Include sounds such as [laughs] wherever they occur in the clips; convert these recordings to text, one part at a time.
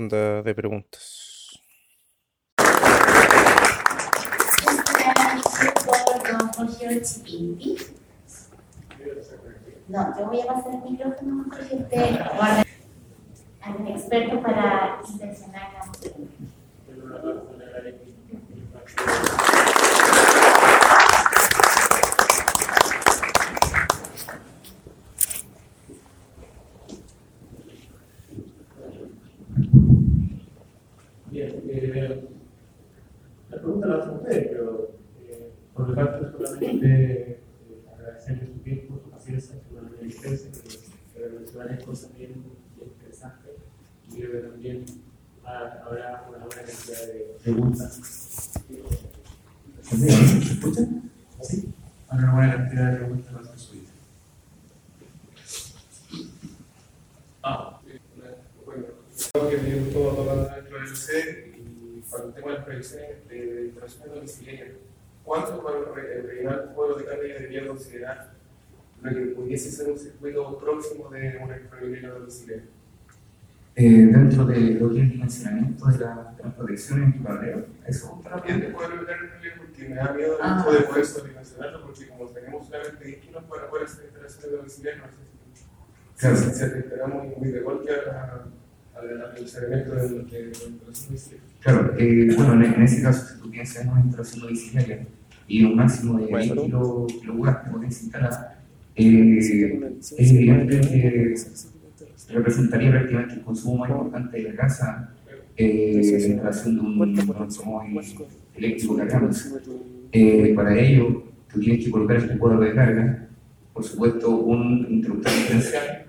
ronda de preguntas. No, yo voy a pasar el micrófono porque usted guarda al experto para intencionar la Bien, eh, la pregunta la hacen ustedes, pero eh, por lo tanto solamente eh, agradecerles su tiempo, su paciencia, su asistencia, pero mencionarles cosas bien, bien interesantes y creo que también ha- habrá una buena cantidad de preguntas. ¿Se escucha? ¿Sí? Habrá una buena cantidad de preguntas más resueltas. Ah, eh, bueno, creo que me gustó tocando dentro del C y para el tema de las previsiones de instalaciones domiciliarias, ¿cuánto para el re- el rellenar pueblo de carga debería considerar lo que pudiese ser un circuito próximo de una infraviolina domiciliaria? Eh, dentro de lo que es el dimensionamiento de la, de la protección en tu barrio, eso También te puedo evitar el problema porque me da miedo Ah. de poder sobredimensionarlo porque como tenemos solamente 10 kilos para poder hacer instalaciones domiciliarias, no sé si Claro. si afectará muy, muy de golpe al funcionamiento de de- de la instalación domiciliaria. Claro, eh, bueno, en, en ese caso, si tú piensas en una instalación domiciliaria y un máximo de 10 kilo- kilowatts de potencia instalada, eh, es evidente que representaría prácticamente el consumo más importante de la casa, eh, la instalación de un, automóvil eléctrico cargándose. Eh, para ello, tú tienes que colocar el cuadro de carga, por supuesto, un interruptor diferencial.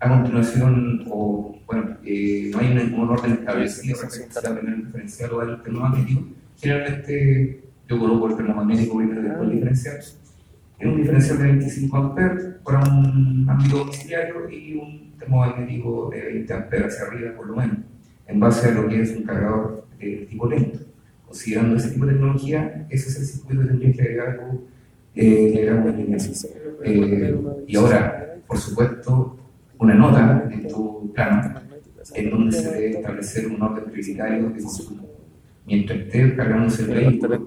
A continuación, o bueno, eh, no hay un, un orden establecido respecto a tener un diferencial o al termomagnético. Generalmente, yo coloco el termomagnético primero y después el diferencial. Es un diferencial de 25 amperes para un ámbito domiciliario y un termomagnético de 20 amperes hacia arriba, por lo menos, en base a lo que es un cargador de tipo lento considerando ese tipo de tecnología, ese es el circuito que tendría que agregar algo eh, en. Eh, y ahora, por supuesto, una nota en tu plano en donde se debe establecer un orden prioritario de consumo. Mientras esté cargándose el vehículo,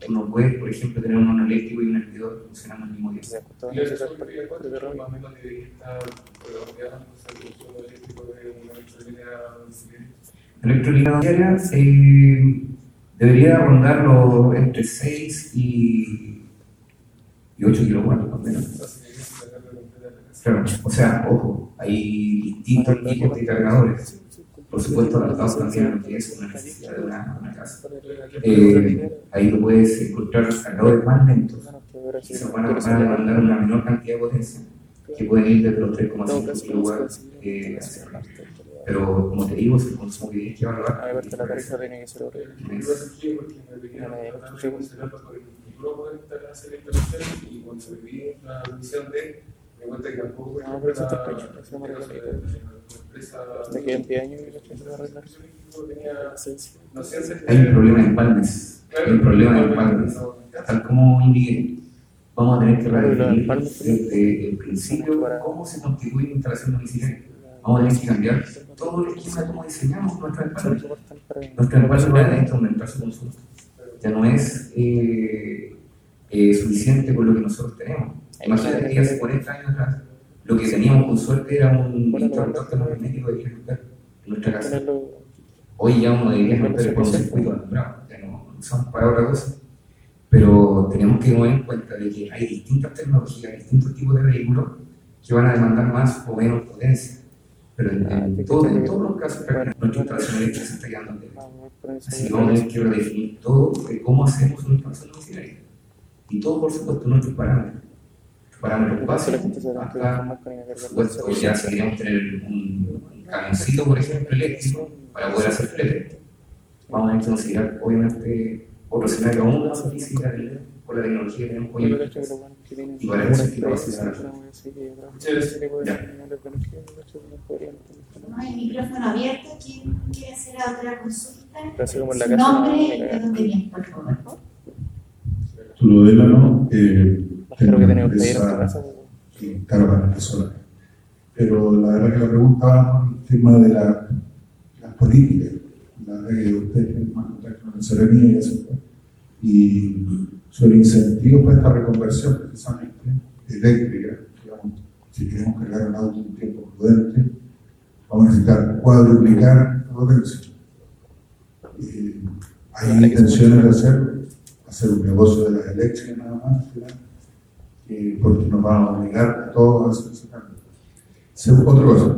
tú no puedes, por ejemplo, tener un eléctrico y un hervidor funcionando al mismo tiempo. Y el sol frío, ¿cuánto más o menos debería estar programado el consumo eléctrico de una electrolínea domiciliaria? La electrolínea diaria eh, debería rondar los entre 6 y, y 8 kilowatts, más o menos. Que de la. Claro, o sea, ojo, hay distintos tipos de cargadores. Por supuesto, adaptados también a lo que es una necesidad de una, una casa. Eh, ahí lo puedes encontrar cargadores más lentos, que se van a, van a demandar una menor cantidad de potencia, que pueden ir desde los 3,5 kilowatts eh, hacia arriba. Pero, como te digo, es el consumo que tienes que evaluar. A ver, la tarifa tiene que ser horrible. Y el cuando se divide la división de, cuenta que tampoco No, pero eso está la- pecho, eso me la- parece la- que- la empresa Te quedan 10 años y la gente va a arreglar. tenía noción de- Hay un problema de empalmes, hay un problema de empalmes. Tal como indiqué, vamos a tener que redefinir desde el principio cómo se constituye una instalación domiciliaria. Vamos a tener que cambiar todo el esquema de cómo diseñamos nuestra empalme. Nuestra empalme va a tener que aumentar su consumo. Ya no es eh, eh, suficiente con lo que nosotros tenemos. Imagínate que hace 40 años atrás lo que teníamos con suerte era un interruptor termomagnético de 10 amperes en nuestra casa. Hoy ya uno de 10 amperes con un circuito alumbrado, ya no usamos para otra cosa. Pero tenemos que tener en cuenta de que hay distintas tecnologías, distintos tipos de vehículos que van a demandar más o menos potencia. Pero en, en todo- en todos los casos, nuestra instalación eléctrica se está quedando en Así que vamos a tener que redefinir todo de cómo hacemos una instalación domiciliaria. Y todo, por supuesto, nuestros parámetros. Nuestros parámetros básicos, hasta, por supuesto, ya si queríamos tener un, un camioncito, por ejemplo, eléctrico, para poder hacer flete. Vamos a considerar, obviamente, otro escenario aún más difícil de- por la tecnología que tenemos hoy en día. Y para eso sí que va a ser Tenemos el micrófono abierto. ¿Quién quiere hacer otra consulta? En la Su casa, nombre no, y de dónde viene, por favor. Tulodélano, eh, Creo que que ir a tu casa. que. Pero la verdad que la pregunta el tema de la, las políticas. La de ustedes tienen más contacto con la Serenia y eso. Y sobre incentivos para esta reconversión precisamente eléctrica, digamos, si queremos cargar un auto un tiempo prudente, vamos a necesitar cuadruplicar la potencia. Eh, hay intenciones de hacerlo, hacer un negocio de las eléctricas nada más, ¿verdad? Eh, porque nos va a obligar a todos a hacer ese cambio. Otra cosa,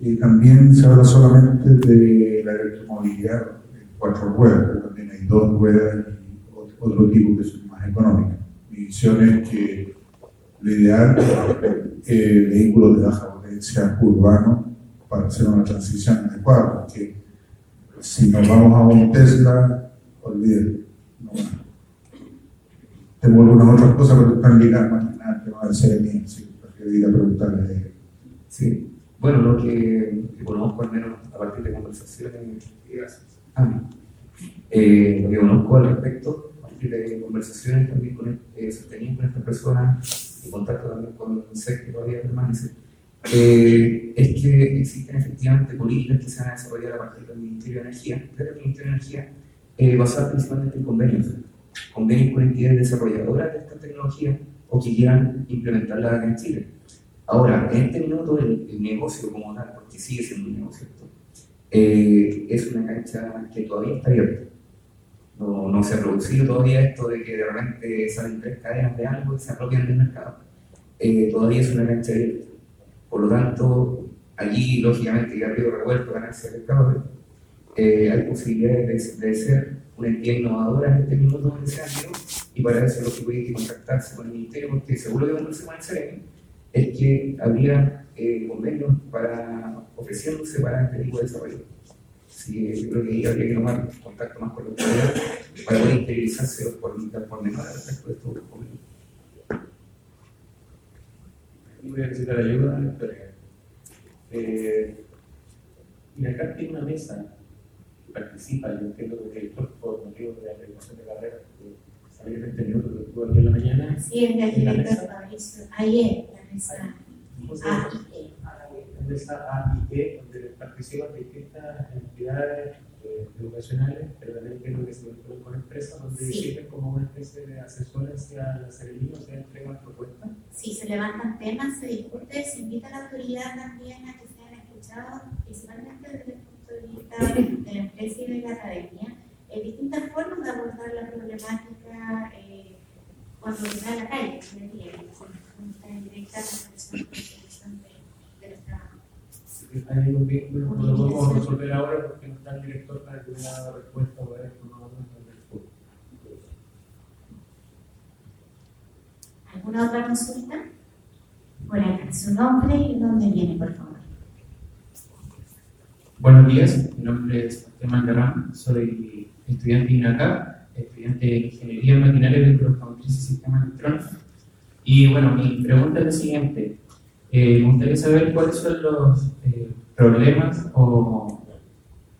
eh, también se habla solamente de la electromovilidad en cuatro ruedas, pero también hay dos ruedas y ot- otro tipo que son más económicas. Mi visión es que lo ideal es que vehículos de baja potencia urbanos para hacer una transición adecuada, porque si nos vamos a un Tesla, olvídate. No, tengo algunas otras cosas, pero están ligadas más que nada al tema del CRM, así que prefiero ir a preguntarle a ella. Sí, bueno, lo que, que conozco al menos a partir de conversaciones, ah, eh, lo que conozco al respecto, a partir de conversaciones también con, eh, sostenidas con esta persona, y contacto también con SEC que todavía permanece, eh, es que existen efectivamente políticas que se van a desarrollar a partir del Ministerio de Energía, desde el Ministerio de Energía, eh, basadas principalmente en convenios, convenios con entidades desarrolladoras de esta tecnología o que quieran implementarla en Chile. Ahora, en este minuto el, el negocio como tal, porque sigue siendo un negocio, eh, es una cancha que todavía está abierta. No, no se ha producido todavía esto de que de repente salen tres cadenas de algo y se apropian del mercado. Eh, todavía es una cancha abierta. Por lo tanto, allí, lógicamente, y a río revuelto ganarse el mercado, eh, hay posibilidades de, de ser una entidad innovadora en este minuto en ese y para eso lo que puede que contactarse con el ministerio, porque seguro que se con el CEREMI, es que habría eh, convenios para, ofreciéndose para este tipo de desarrollo. Sí, yo creo que ahí habría que tomar contacto más con los autoridades para poder interiorizarse los por, por menor respecto de estos convenios. Voy a necesitar ayuda, Victoria. Eh, y acá tiene una mesa que participa, yo entiendo que el director por motivo de la averiguación de carrera, que salía 20 minutos que estuvo aquí en la mañana. Sí, es del ¿En la director mesa? Fabricio. Ahí es, la mesa ¿Cómo se A llama? y E. La mesa A y E, donde participan distintas entidades eh, educacionales, pero también entiendo que se vinculan con empresas, donde Sí. sirven como una especie de asesores hacia la Serenía, o sea, entregan propuestas. Si se levantan temas, se discute, se invita a la autoridad también a que sean escuchados, principalmente desde de la empresa y de la academia, eh, distintas formas de abordar la problemática eh, cuando se da a la calle, en el día, con directa conexión con la solución de, de los trabajos. Hay un vínculo, no lo podemos resolver ahora porque no está el director para que la respuesta o esto, no. ¿Alguna otra consulta? Por acá, su nombre y dónde viene, por favor. Buenos días, mi nombre es Esteban Garrán, soy estudiante de estudiante de Ingeniería en Maquinaria de Automotriz y Sistemas Electrónicos. Y bueno, mi pregunta es la siguiente. Eh, me gustaría saber cuáles son los eh, problemas o,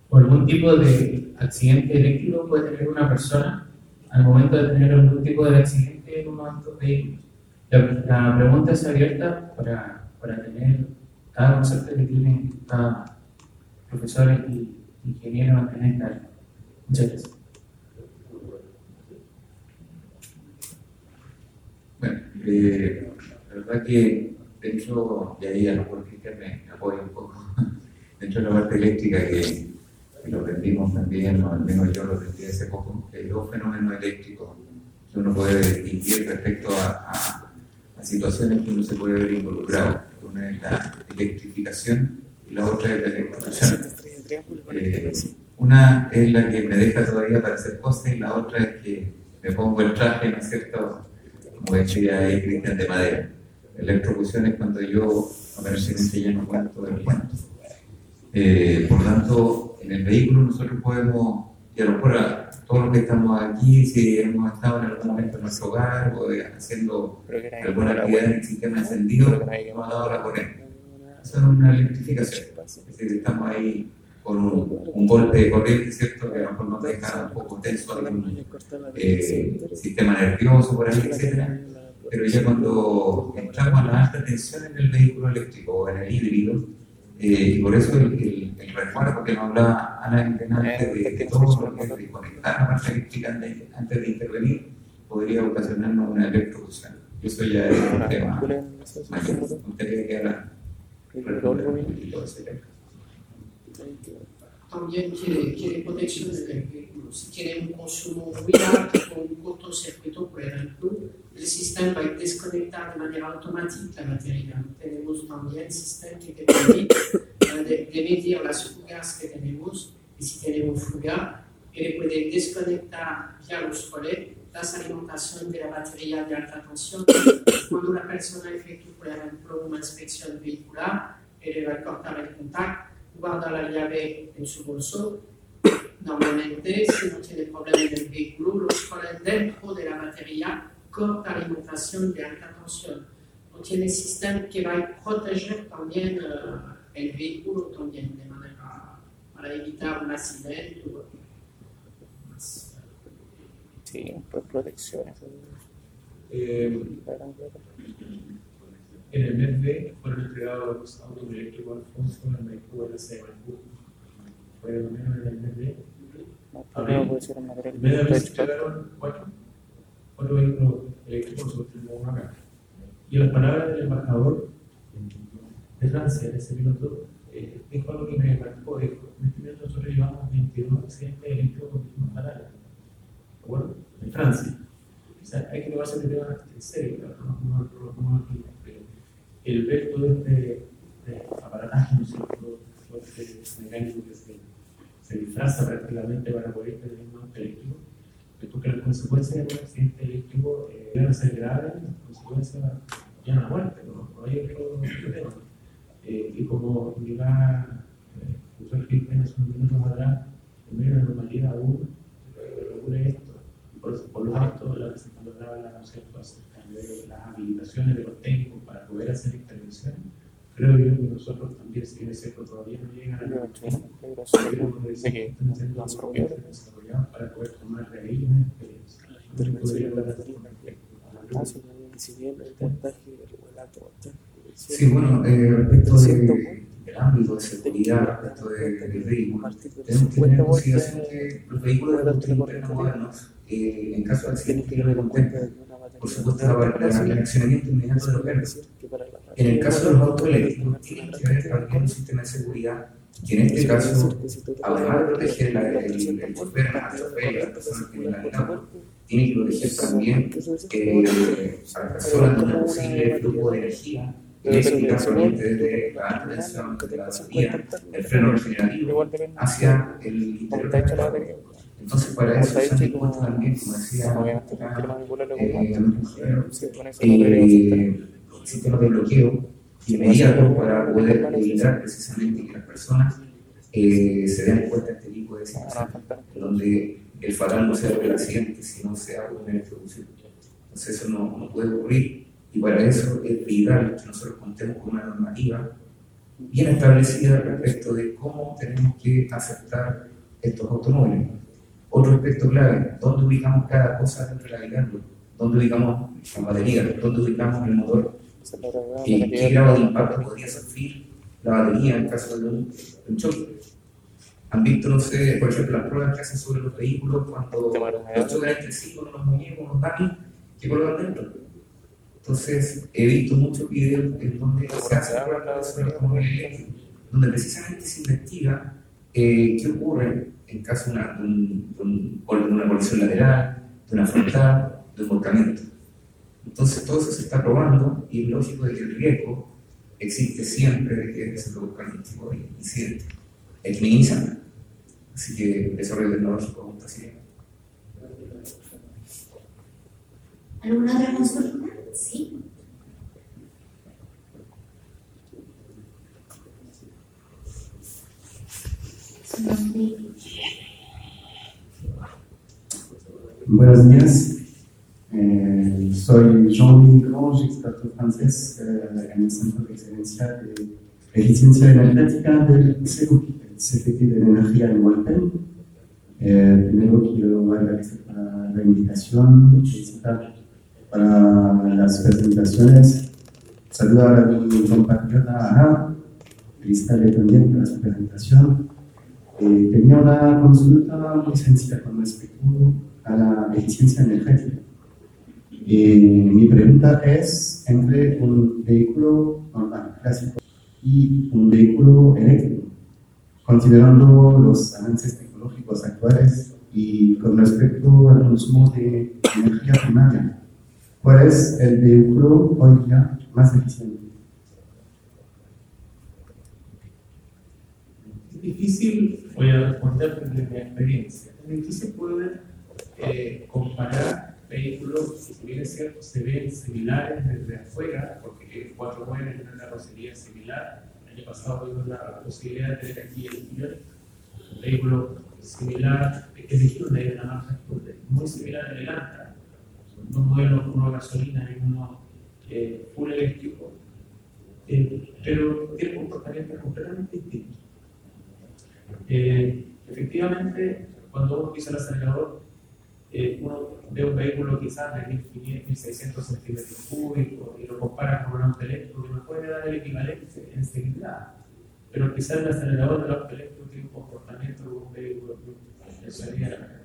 o algún tipo de accidente eléctrico que puede tener una persona al momento de tener algún tipo de accidente en uno de estos vehículos. La, la pregunta es abierta para, para tener cada concepto que tiene cada profesores y ingenieros en esta. Muchas gracias. Bueno, eh, la verdad que dentro, y ahí a lo mejor Cristian me apoya un poco, dentro de la parte eléctrica que, lo aprendimos también, o al menos yo lo aprendí hace poco, hay dos fenómenos eléctricos que uno puede distinguir respecto a, a situaciones que uno se puede ver involucrado. Una es la electrificación y la otra es la electrificación. Eh, una es la que me deja todavía para hacer cosas y la otra es que me pongo el traje, ¿no es cierto? Como decía ahí Cristian de Madera. Electrocución es cuando yo aparentemente ya no cuento del cuento. Eh, por tanto, en el vehículo nosotros podemos, y a lo mejor a todos los que estamos aquí, si hemos estado en algún momento en nuestro hogar o de- haciendo alguna la actividad en el sistema encendido, hemos dado la corriente. Es una electrificación. Es decir, estamos ahí con un, un golpe de corriente, ¿cierto? Que a lo mejor nos deja un poco tenso algún eh, sistema nervioso por ahí, etcétera. Pero ya cuando entramos a la alta tensión en el vehículo eléctrico o en el híbrido, eh, y por eso el, el- el recuerdo que nos hablaba Ana antes de, de todo, de conectar la parte eléctrica antes, de intervenir, podría ocasionarnos una electrocución. Eso ya es un tema mayor. Gustaría que Ana también quiere, quiere protección del vehículo. Si tiene un consumo muy alto o un cortocircuito, por ejemplo, el sistema va a desconectar de manera automática la batería. Tenemos también un sistema que te permite eh, de, de medir las fugas que tenemos y si tenemos fuga, él puede desconectar vía los relés las alimentación de la batería de alta tensión. [coughs] Cuando la persona efectúa, por ejemplo, una inspección vehicular, él va a cortar el contacto guarda la llave en su bolso. Normalmente, si no tiene problema en el vehículo, los ponen dentro de la batería corta alimentación de alta tensión. No tiene sistema que va a proteger también uh, el vehículo también de manera para evitar un accidente. Sí, pues protecciones. Eh, en el mes B fueron entregados los autos eléctricos Alfonso en el LC de Maipú. Fue lo menos en el mes material En mes de de entregaron cuatro, cuatro vehículos eléctricos, nosotros uno acá. Y en las palabras del embajador de Francia, ese piloto, eh, dijo algo que me marcó. Dijo, en este momento nosotros llevamos 22 accidentes eléctricos con víctimas fatales. ¿De acuerdo? En Francia. O sea, hay que tomarse el tema en serio, no, no, pero el ver todo este, este aparataje, ¿no cierto? Todo este mecánico que se, se disfraza prácticamente para poder tener un auto eléctrico, porque las consecuencias de un accidente eléctrico eh, deben ser graves, las consecuencias llegan a la muerte, no, no hay otro, tema. Eh, y como indicaba el profesor Cristian hace unos minutos atrás, en medio de la normalidad aún eh, ocurre esto. Por, por lo tanto, la que se valoraba la concepto acerca de las habilitaciones de los técnicos para poder hacer intervención, creo yo que nosotros también, si bien es cierto, todavía no llegan a la de de están haciendo las los para poder tomar de ahí una experiencia. De si bien el montaje relato Sí, bueno, eh, respecto de, ámbito de seguridad, respecto de, del vehículo, tenemos que tener en consideración que los vehículos de combustión interna modernos, eh, en caso de Tienes accidente, que contemplan, por supuesto, la- el accionamiento inmediato de los verdes. En el caso de los autos eléctricos, tienen que haber también un sistema de seguridad que en este caso, además de proteger la- el, la chofer y las personas que al auto, tiene que proteger también eh, a las personas de un posible flujo de energía proveniente desde la alta de la batería, el freno regenerativo, hacia el interior del. Entonces, para eso se han dispuesto también, como decía eh, sistemas de bloqueo inmediato para poder evitar precisamente que las personas eh, se den cuenta de este tipo de afectar. situaciones, donde el fatal no sea el accidente, sino sea una electrocución. Entonces eso no, no puede ocurrir y para eso es vital que nosotros contemos con una normativa bien establecida respecto de cómo tenemos que aceptar estos automóviles. Otro aspecto clave, ¿dónde ubicamos cada cosa dentro de la guirnalda? ¿Dónde ubicamos la batería? ¿Dónde ubicamos el motor? ¿Qué, qué grado de impacto podría sufrir la batería en caso de un, de un choque? ¿Han visto, no sé, por ejemplo, las pruebas que hacen sobre los vehículos cuando los chocan entre sí con unos muñecos, unos dummies que colocan dentro? Entonces, he visto muchos videos en donde se hace los automóviles eléctricos, donde precisamente se investiga eh, qué ocurre en caso de una, de colisión lateral, de una frontal, de un volcamiento. Entonces todo eso se está probando y es lógico de que el riesgo existe siempre de que se produzcan este tipo de incidentes. Hay. Así que el desarrollo tecnológico está siguiendo. ¿Alguna otra consulta? Nombre. Buenos días. Eh, soy Jean-Louis Grange, experto francés eh, en el Centro de Excelencia de Eficiencia Energética del de Energía en Walpen. Eh, primero quiero agradecer la invitación, felicitar para las presentaciones. Saludar a mi compatriota Ana, felicitarle también por su presentación. Eh, tenía una consulta muy sencilla con respecto a la eficiencia energética. Eh, mi pregunta es entre un vehículo normal, clásico, y un vehículo eléctrico, considerando los avances tecnológicos actuales y con respecto al consumo de energía primaria, ¿cuál es el vehículo hoy día más eficiente? Es difícil, voy a responder desde mi experiencia, es difícil poder eh, comparar vehículos que, si bien es cierto, se ven similares desde afuera, porque cuatro ruedas en una carrocería similar. El año pasado tuvimos la posibilidad de tener aquí el un vehículo similar, elegir una de una marca muy similar en Antra. Son dos modelos, uno gasolina y uno eh, eléctrico, eh, pero tienen comportamientos completamente distintos. Eh, efectivamente, cuando uno pisa el acelerador, eh, uno ve un vehículo quizás de 1600 centímetros cúbicos y lo compara con un auto eléctrico que nos puede dar el equivalente en seguridad. Pero quizás el acelerador del auto eléctrico tiene un comportamiento de un vehículo que sería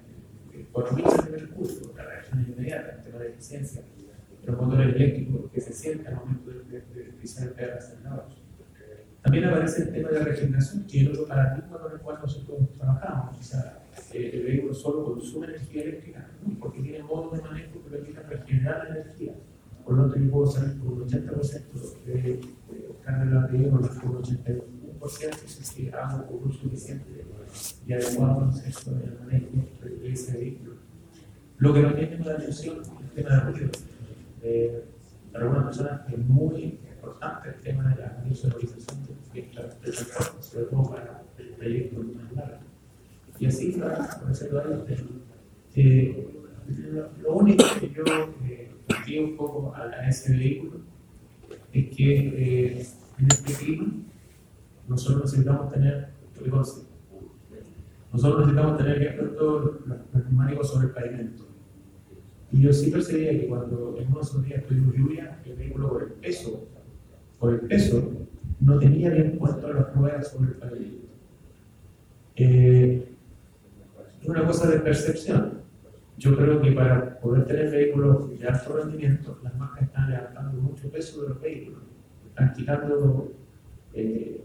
4000 centímetros cúbicos, la reacción es inmediata, el tema de eficiencia. Los motores eléctricos que se sienten al momento de, de, de pisar el. También aparece el tema de la regeneración, que es otro paradigma con el cual nosotros trabajamos. O sea, eh, el vehículo solo consume energía eléctrica, porque tiene modos de manejo que permiten regenerar la energía. Por lo tanto, yo puedo salir con un 80% de, de carga de la batería con un 81%, si hago un uso suficiente y adecuado concepto del manejo de ese vehículo. Lo que nos tiene la atención es el tema de ruido. Eh, para algunas personas es muy importante el tema de la visualización de la sobre todo para el proyecto más largo. Y así, para conocerlo a eh, lo único que yo eh, un poco a, ese vehículo es que eh, en este clima nosotros necesitamos tener, nosotros necesitamos tener bien todos los, neumáticos sobre el pavimento. Y yo sí percibía que cuando en unos días tuvimos lluvia, el vehículo por el peso, por el peso, no tenía bien puesto las ruedas sobre el pavimento. Eh, es una cosa de percepción. Yo creo que para poder tener vehículos de alto rendimiento, las marcas están levantando mucho peso de los vehículos, están quitando eh,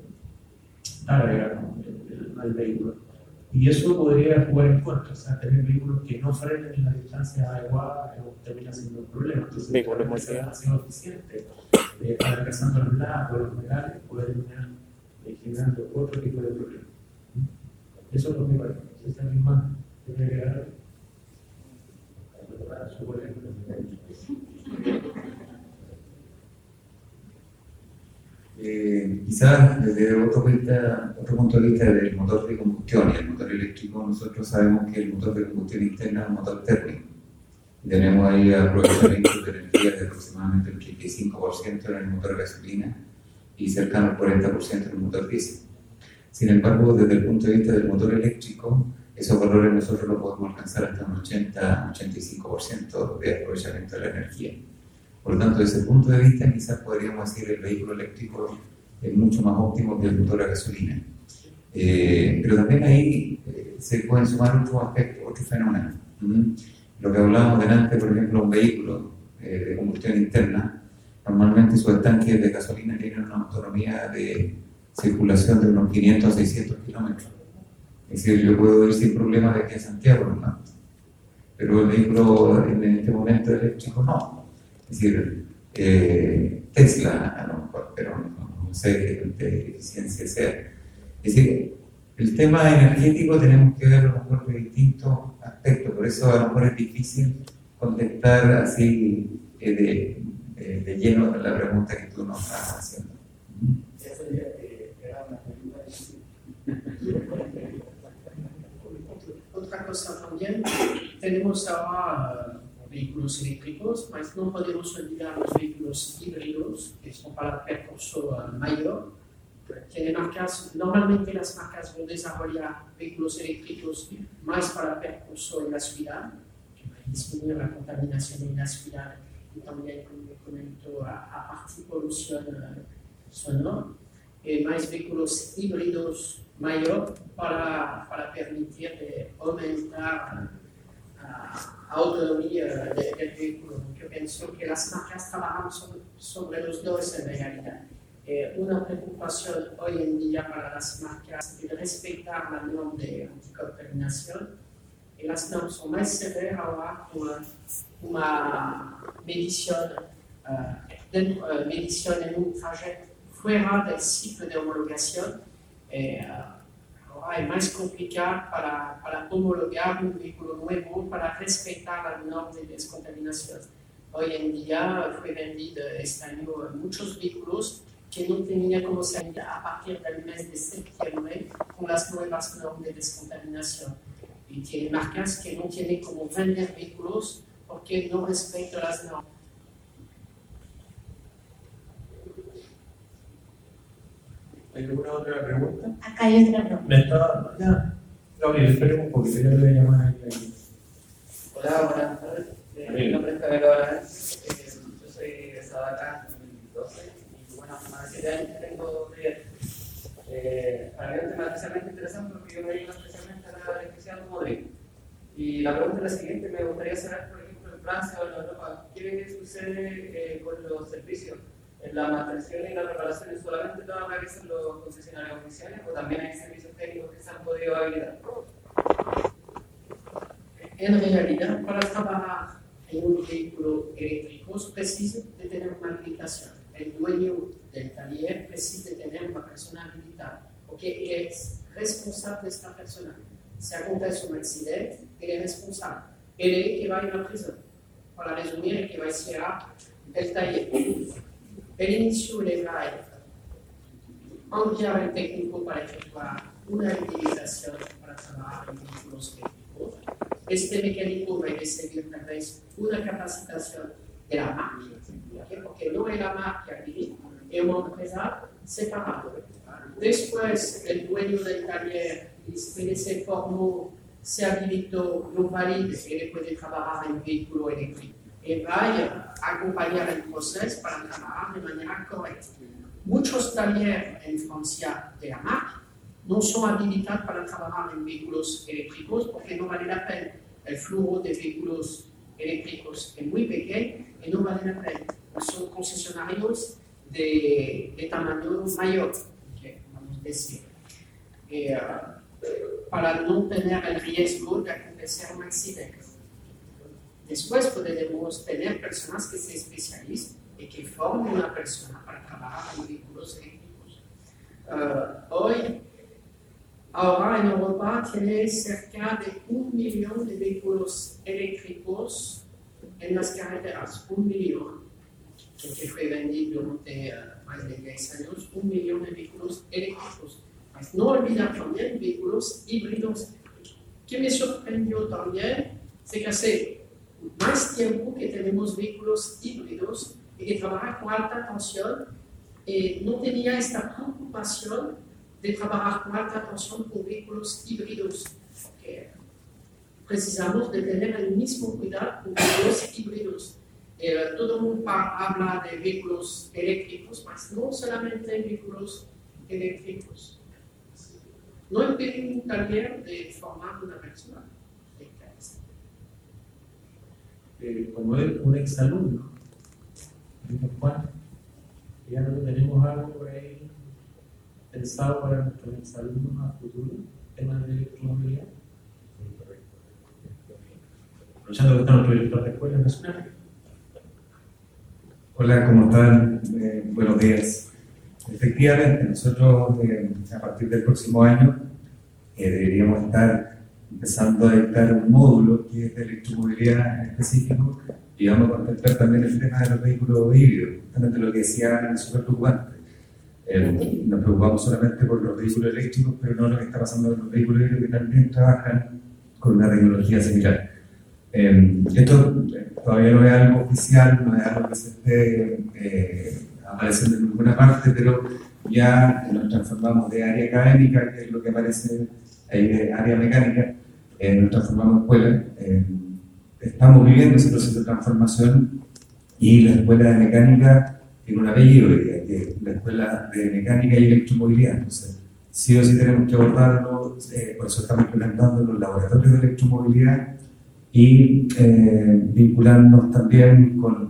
carga del vehículo. Y eso podría jugar en contra, o sea, tener vehículos que no frenen en la distancia adecuada termina siendo un problema. Entonces, es demasiado eficiente, eh, adelgazando los lados, los metales, puede terminar eh, generando otro tipo de problemas. Eso es lo que parece. Esa es mi mano. Eh, quizás desde otro, vista, otro, punto de vista del motor de combustión y el motor eléctrico, nosotros sabemos que el motor de combustión interna es un motor térmico. Tenemos ahí aprovechamiento de energía de aproximadamente el 35% en el motor de gasolina y cercano al 40% en el motor diésel. Sin embargo, desde el punto de vista del motor eléctrico, esos valores nosotros los podemos alcanzar hasta un 80-85% de aprovechamiento de la energía. Por lo tanto, desde ese punto de vista, quizás podríamos decir el vehículo eléctrico es mucho más óptimo que el motor a gasolina. Eh, pero también ahí eh, se pueden sumar otros aspectos, otros fenómenos. Lo que hablábamos delante, por ejemplo, un vehículo eh, de combustión interna, normalmente sus estanques de gasolina tienen una autonomía de circulación de unos 500 a 600 kilómetros. Es decir, yo puedo ir sin problema de aquí a Santiago, ¿no? Pero el vehículo en este momento eléctrico no. Es decir, eh, Tesla a lo mejor, pero no, sé qué eficiencia sea. Es decir, el tema energético tenemos que ver a lo mejor de distintos aspectos, por eso a lo mejor es difícil contestar así eh, de, de, de, lleno de la pregunta que tú nos estás haciendo. [laughs] Otra cosa también, tenemos ahora vehículos eléctricos, pero no podemos olvidar los vehículos híbridos, que son para percurso mayor. Tiene marcas, normalmente las marcas a desarrollar vehículos eléctricos más para percurso en la ciudad, que va a disminuir la contaminación en la ciudad y también, como comento, a, a polución sonora. y más vehículos híbridos mayor para, para permitir de aumentar la autonomía de- del vehículo. Yo pienso que las marcas trabajan sobre, sobre los dos en realidad. Eh, una preocupación hoy en día para las marcas es respetar la norma de anticontaminación y las normas son más severas ahora con una medición, eh, de- eh, medición en un trayecto fuera del ciclo de homologación. Eh, ahora es más complicado para, para homologar un vehículo nuevo para respetar la norma de descontaminación. Hoy en día fue vendido este año muchos vehículos que no tenían como salir a partir del mes de septiembre con las nuevas normas de descontaminación. Y tiene marcas que no tienen como vender vehículos porque no respetan las normas. ¿Hay alguna otra pregunta? Acá hay otra pregunta. Me estaba. Ya. Gabriel, esperemos un poquito, ya le voy a llamar a ahí. Hola, buenas tardes. Eh, mi nombre es Javier Álvarez. Eh, yo soy egresado acá en 2012 y bueno, más de siete años tengo de eh, Para mí es un tema especialmente interesante porque yo me dedico especialmente a la electricidad automotriz. Y la pregunta es la siguiente: me gustaría saber, por ejemplo, en Francia o en Europa, ¿qué sucede eh, con los servicios? ¿En la mantención y la reparación solamente lo realizan los concesionarios oficiales o también hay servicios técnicos que se han podido habilitar? En realidad, para trabajar en un vehículo eléctrico es preciso de tener una habilitación. El dueño del taller precisa de tener una persona habilitada, porque es responsable de esta persona. Si acontece un accidente, él es responsable. Él es el que va a ir a la prisión. Para resumir, el que va a cerrar el taller. El inicio le va a enviar el técnico para efectuar una habilitación para trabajar en vehículos eléctricos. Este mecánico va a recibir vez una capacitación de la máquina, porque no es la máquina es una empresa separada. Después, el dueño del taller, se formó, se habilitó, lo valide, él puede trabajar en vehículo eléctrico. Y vaya a acompañar el proceso para trabajar de manera correcta. Muchos talleres en Francia de máquina no son habilitados para trabajar en vehículos eléctricos porque no vale la pena. El flujo de vehículos eléctricos es muy pequeño y no vale la pena. Son concesionarios de, de tamaño mayor, que vamos a decir. Ah, para no tener el riesgo de acontecer un accidente. Después podemos tener personas que se especializan y que formen una persona para trabajar en vehículos eléctricos. Ah, hoy, ahora en Europa tiene cerca de un millón de vehículos eléctricos en las carreteras, un millón, que fue vendido durante ah, más de 10 años, un millón de vehículos eléctricos. No olvidar también vehículos híbridos. Que me sorprendió también, es que hace más tiempo que tenemos vehículos híbridos y que trabajan con alta tensión, eh, no tenía esta preocupación de trabajar con alta tensión con vehículos híbridos. Que precisamos de tener el mismo cuidado con vehículos híbridos. Eh, todo el mundo habla de vehículos eléctricos, pero no solamente vehículos eléctricos. No un taller de formar una persona. Eh, como es un exalumno, Juan, ya no tenemos algo por ahí pensado para nuestros exalumnos a futuro, temas de electromovilidad. Aprovechando que está nuestro director de escuela nacional. Hola, ¿cómo están? Eh, buenos días. Efectivamente, nosotros eh, a partir del próximo año eh, deberíamos estar empezando a dictar un módulo que es de electromovilidad en específico y vamos a contemplar también el tema de los vehículos híbridos, justamente lo que decía es súper preocupante. Eh, nos preocupamos solamente por los vehículos eléctricos, pero no lo que está pasando con los vehículos híbridos que también trabajan con una tecnología similar. Eh, esto eh, todavía no es algo oficial, no es algo que se esté eh, apareciendo en ninguna parte, pero ya nos transformamos de área académica, que es lo que aparece ahí de área mecánica, eh, nos transformamos en escuela. eh, estamos viviendo ese proceso de transformación y la escuela de mecánica tiene un apellido, que es la Escuela de Mecánica y Electromovilidad. Entonces, sí o sí tenemos que abordarlo, eh, por eso estamos implementando los laboratorios de electromovilidad y eh, vincularnos también con,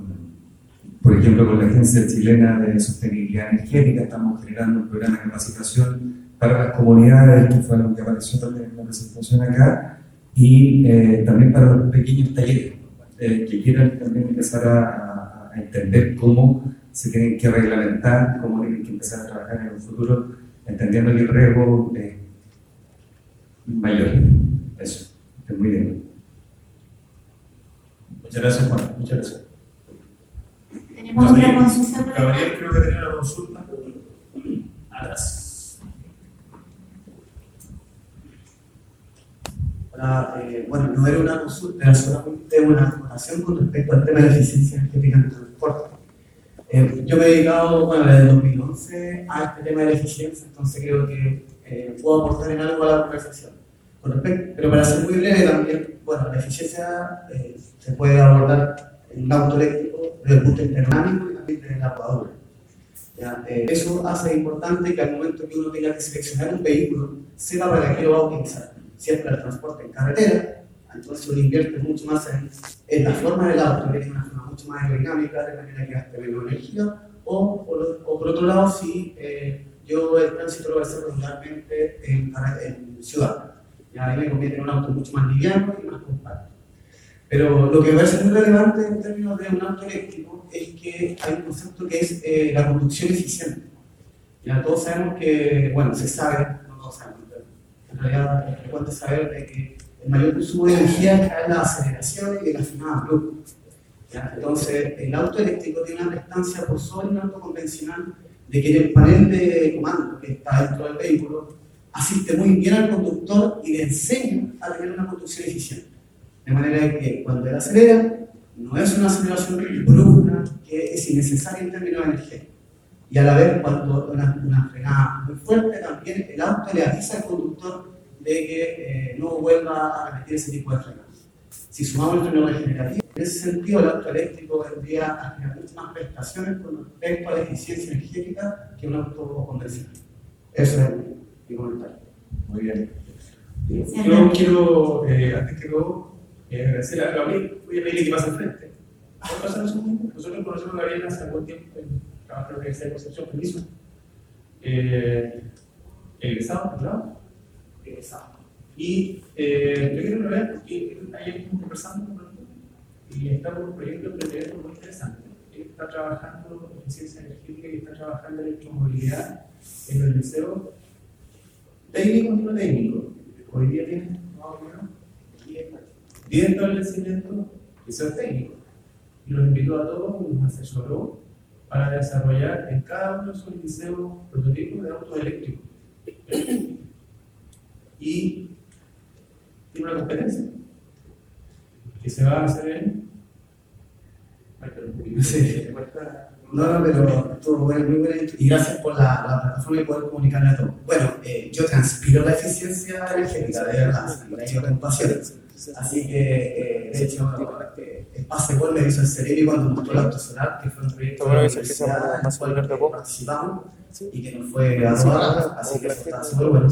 por ejemplo, con la Agencia Chilena de Sostenibilidad Energética. Estamos generando un programa de capacitación para las comunidades, que fue lo que apareció también en la presentación acá, y eh, también para los pequeños talleres eh, que quieran también empezar a, a, entender cómo se tienen que reglamentar, cómo tienen que empezar a trabajar en el futuro, entendiendo que el riesgo es mayor. Eso, es muy bien. Muchas gracias, Juan. Muchas gracias. Tenemos otra consulta. Gabriel, creo que tenía una consulta. Atrás. Hola, eh, bueno, no era una consulta, era solamente una acotación con respecto al tema de la eficiencia energética en el transporte. Eh, yo me he dedicado, bueno, desde 2011 a este tema de la eficiencia, entonces creo que eh, puedo aportar en algo a la conversación. Con respecto, pero para ser muy breve también, bueno, la eficiencia eh, se puede abordar en un auto eléctrico desde el punto termodinámico y también desde la lavadura. ¿ya? Eh, eso hace importante que al momento que uno tenga que seleccionar un vehículo, sepa para qué lo va a utilizar. Si es para el transporte en carretera, entonces uno invierte mucho más en, en la forma del auto, que tiene una forma mucho más aerodinámica, de manera que gaste menos energía, o por, o por otro lado, si eh, yo el tránsito lo voy a hacer regularmente en, en ciudad. Ya ahí me conviene tener un auto mucho más liviano y más compacto. Pero lo que me parece muy relevante en términos de un auto eléctrico es que hay un concepto que es eh, la conducción eficiente. Ya todos sabemos que, bueno, se sabe, no todos sabemos, en realidad es frecuente saber de que el mayor consumo de energía está en las aceleraciones y en las frenadas. Entonces, el auto eléctrico tiene una prestancia por sobre un auto convencional de que el panel de comando que está dentro del vehículo asiste muy bien al conductor y le enseña a tener una conducción eficiente. De manera que cuando él acelera, no es una aceleración brusca que es innecesaria en términos energéticos. Y a la vez, cuando una, una frenada muy fuerte, también el auto le avisa al conductor de que eh, no vuelva a repetir ese tipo de frenadas. Si sumamos el freno regenerativo, en ese sentido el auto eléctrico vendría a generar muchas más prestaciones con respecto a la eficiencia energética que un auto convencional. Eso es mi comentario. Muy bien. Yo quiero, eh, antes que todo, eh, agradecer a Gabriel. Voy a pedirle que pase al frente. ¿Puedo pasar un segundo? Nosotros conocemos a Gabriel hace algún tiempo en en la Universidad de Concepción, permiso. Eh, egresado, ¿verdad? Egresado. Y eh, yo quiero hablar porque ayer estuvimos conversando con él y está con un proyecto de emprendimiento muy interesante. Está trabajando en ciencia energética y está trabajando en electromovilidad en el liceo técnico y no técnico. Hoy día tiene más o menos 10 establecimientos liceo técnico. Y los invitó a todos, nos asesoró para desarrollar en cada uno de sus liceos prototipos de autos eléctricos. Y tiene una competencia que se va a hacer en. Sí. No, no, pero estuvo bueno, muy buena y gracias por la, la plataforma y poder comunicarle a todos. Bueno, eh, yo transpiro la eficiencia energética, de verdad, la he hecho con pasión. Así que, eh, de hecho, eh, el pase gol me hizo el cerebro cuando mostró el auto solar, que fue un proyecto de la universidad en el cual participamos y que nos fue aprobado, así que eso está súper bueno.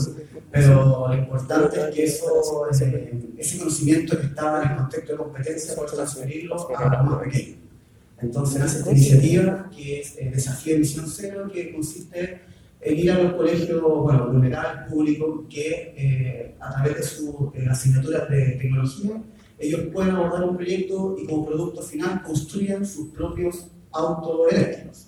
Pero lo importante es que eso, ese, ese conocimiento que estaba en el contexto de competencia, poder transferirlo a los más pequeños. Entonces nace esta iniciativa que es el Desafío de Misión Cero, que consiste en ir a los colegios, bueno, vulnerables públicos, que eh, a través de sus eh, asignaturas de tecnología, ellos pueden abordar un proyecto y como producto final construyan sus propios autos eléctricos.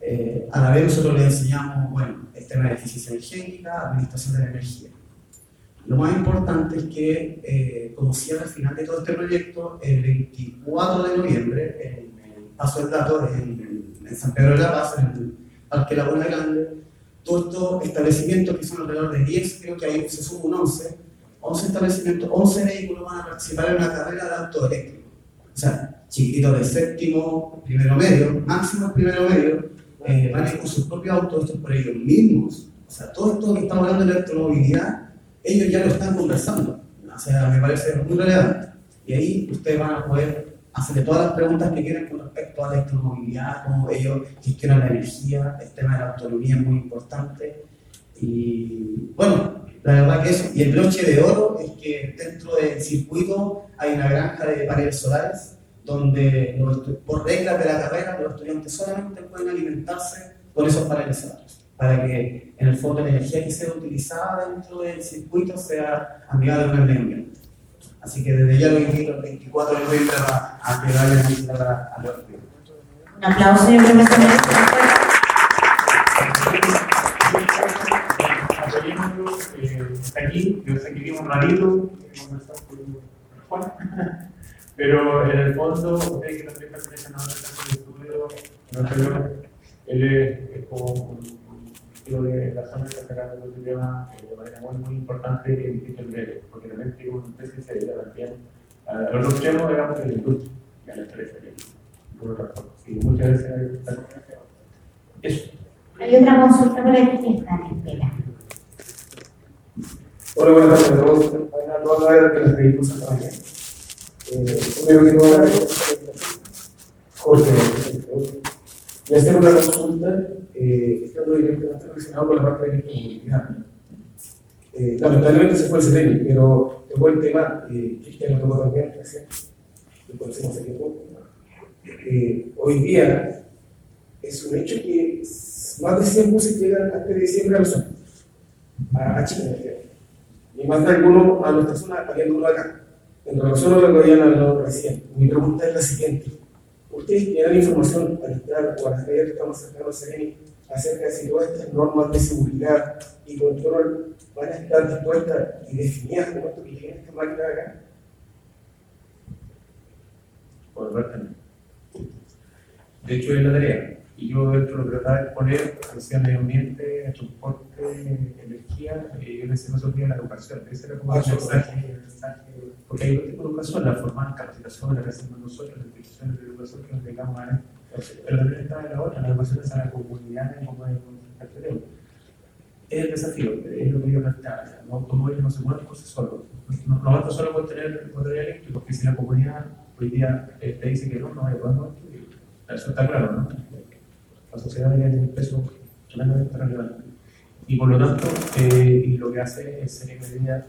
Eh, a la vez nosotros les enseñamos, bueno, el tema de eficiencia energética, administración de la energía. Lo más importante es que, eh, cierre al final de todo este proyecto, el 24 de noviembre, en el Paso del Dato, en, en, San Pedro de la Paz, en el Parque Laguna Grande, todos estos establecimientos que son alrededor de 10, creo que ahí se suman un 11, 11 establecimientos, 11 vehículos van a participar en una carrera de auto eléctrico. O sea, chiquititos de séptimo, primero medio, máximo primero medio, eh, van a ir con sus propios autos, estos por ellos mismos. O sea, todo esto que estamos hablando de electromovilidad, ellos ya lo están conversando. O sea, me parece muy relevante. Y ahí ustedes van a poder hacerle todas las preguntas que quieran con respecto a la electromovilidad, cómo ellos gestionan la energía, el tema de la autonomía es muy importante. Y bueno, la verdad que eso. Y el broche de oro es que dentro del circuito hay una granja de paneles solares donde por reglas de la carrera los estudiantes solamente pueden alimentarse con esos paneles solares para que en el fondo la energía que sea utilizada dentro del circuito sea amigable con el medio ambiente. Así que desde ya lo invito el 24 de noviembre a, a que vayan a los estudiantes. Un aplauso, yo creo que se merece una fuerza. Apoyémoslo, eh, está aquí, yo sé que vimos un ratito, Juan, pero en el fondo, ustedes que también pertenecen a casa de estudio, él es, es como un tío de la zona está sacando tema eh, de manera muy, muy importante en distintos niveles, porque tiene una empresa que se dedica también a a los extremos, digamos, de la industria, y a la empresa. y por otra forma. Sí, muchas gracias. Eso. Hay otra consulta por aquí que está en espera. Hola, buenas tardes a todos. Que. Eh, primero nada, Jorge, a hacer una consulta, eh, estando directamente relacionado con la parte de electromovilidad. Eh, lamentablemente se fue el CTM, pero tocó el tema, eh, Cristian lo tocó también recién, lo conocemos hace tiempo. Eh, hoy día es un hecho que más de 100 buses llegan hasta diciembre a Luzón, a, a me refiero y más de alguno a nuestra zona, habiendo uno acá. En relación a lo que habían hablado recién, mi pregunta es la siguiente. ¿Ustedes tienen información al entrar o a las redes que estamos acercando a Sereni acerca de si estas normas de seguridad y control van a estar dispuestas y definidas como esto que a esta máquina de acá? por. De hecho, es la tarea. Y yo dentro de lo que trataba de poner, decía medio ambiente, transporte, energía, eh, yo decía más bien la educación. Ese era como el mensaje, el mensaje. Porque hay dos tipos de educación, la formal, capacitación, la que hacemos nosotros, las instituciones de educación que nos dedicamos a esto. Pero también está la otra, la educación es a la comunidad, como es el es el desafío, es lo que yo planteaba, ¿no? automóviles no se mueven por sí solos. No, no basta solo con tener batería eléctrica, porque si la comunidad hoy día eh, te dice que no, no hay podemos eso está claro, ¿no? La sociedad debería tener un peso tremendamente relevante. Y por lo tanto, eh, y lo que hace es ser medida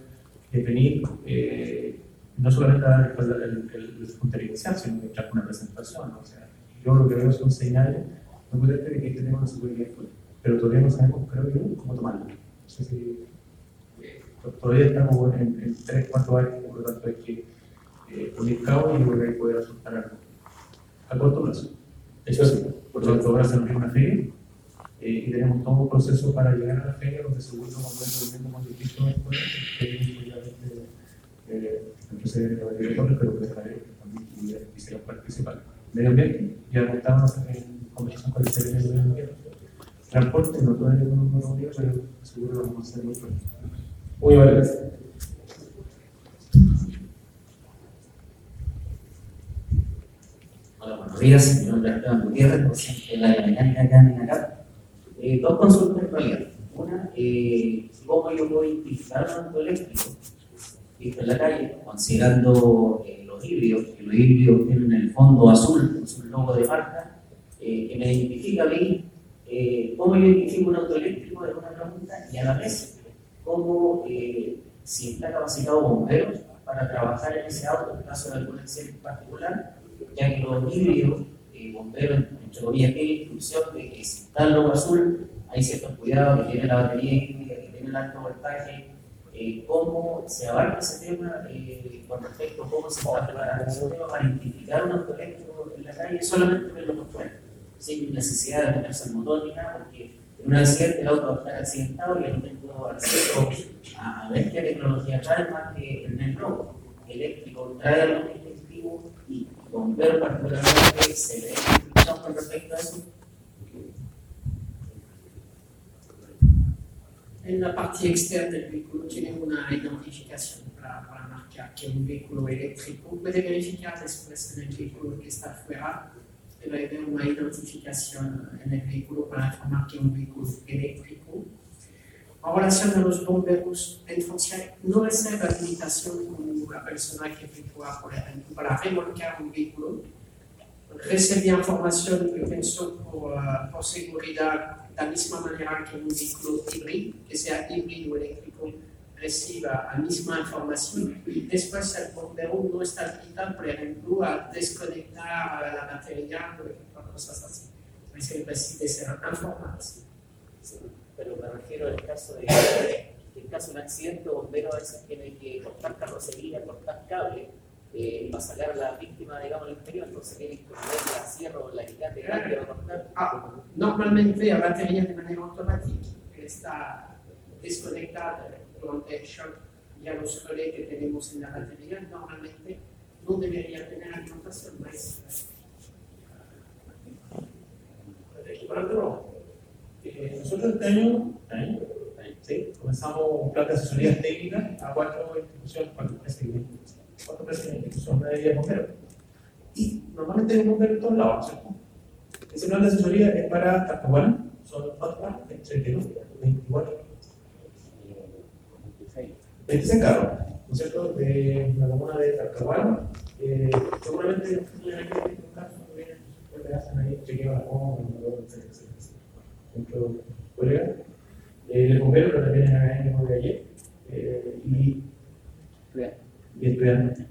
de venir, eh, no solamente a dar el, el, el, punto inicial, sino que traer una presentación. ¿no? O sea, yo lo que veo son señales muy potentes de que este tema no se puede pero todavía no sabemos, creo yo, cómo tomarlo. No sé si eh, todavía estamos en, en 3, 4 años, por lo tanto hay que eh, poner cabo y a poder resultar algo a corto plazo. Eso sí, por lo tanto, ahora se nos una feria eh, y tenemos todo un proceso para llegar a la feria, donde seguro vamos a ver movimiento más difícil después, que es el presidente de directores, pero que también quisiera participar. Medio ambiente, ya estamos en conversación con el secretario de Medio Ambiente transporte, no todavía no lo a pero seguro lo vamos a hacer muy pronto. Muy bien, gracias. Nombre es Esteban Gutiérrez, docente de la mecánica acá en INACAP. Eh, dos consultas en realidad. Una, eh, ¿cómo yo puedo identificar un auto eléctrico visto en la calle, considerando eh, los híbridos, que los híbridos tienen el fondo azul, es un logo de marca, eh, que me identifica a mí eh, cómo yo identifico un auto eléctrico es una pregunta y a la vez cómo eh, si está capacitado bomberos para trabajar en ese auto en caso de algún accidente particular, ya que los híbridos, eh, bomberos, entre comillas, tienen instrucción de que si está el logo azul, hay ciertos cuidados que tiene la batería que tiene el alto voltaje, eh, cómo se abarca ese tema eh, con respecto a cómo se está preparando ese tema para identificar un auto eléctrico en la calle solamente verlo por fuera sin necesidad de meterse el motor ni nada, porque en un accidente el auto va a estar accidentado y no tengo acceso a ver qué tecnología trae más que el negro eléctrico, trae algo distintivo y bombero particularmente se ve con respecto a eso. En la parte externa del vehículo tiene una identificación para, para marcar que un vehículo eléctrico. Puede verificar después en el vehículo que está afuera debe haber una identificación en el vehículo para informar que un vehículo eléctrico. Ahora de los bomberos en Francia no recibe habilitación como la persona que efectúa, por ejemplo, para remolcar un vehículo. Recibe información, yo pienso, por, uh, por seguridad, de la misma manera que un vehículo híbrido, que sea híbrido o eléctrico, reciba la misma información y después el bombero no está habilitado, por ejemplo, a desconectar la batería o cosas así. Entonces, recibe ser informadas pero me refiero al caso de en caso de un accidente, bombero a veces tiene que cortar carrocería, cortar cable, eh, para sacar a la víctima, digamos, al interior, entonces tiene que poner la sierra o la alicate grande para cortar. Ah, normalmente la batería de manera automática está desconectada durante el shock, ya los relés que tenemos en la batería normalmente no debería tener alimentación, más. Eh, nosotros este año, ¿sí? comenzamos un plan de asesoría técnica a cuatro instituciones, cuatro empresas, cuatro empresas de institución de de bomberos. Y normalmente hay un bombero en todos lados, ¿cierto? Ese plan de asesoría es para Talcahuano, son cuatro de 32, 24, 26 carros, ¿no es cierto? De la comuna de Talcahuano. Eh, seguramente en un caso, hacen ahí chequeo la etcétera, etcétera nuestro colega, eh, el bombero, pero también es académico de ayer, eh, y, y estudiante,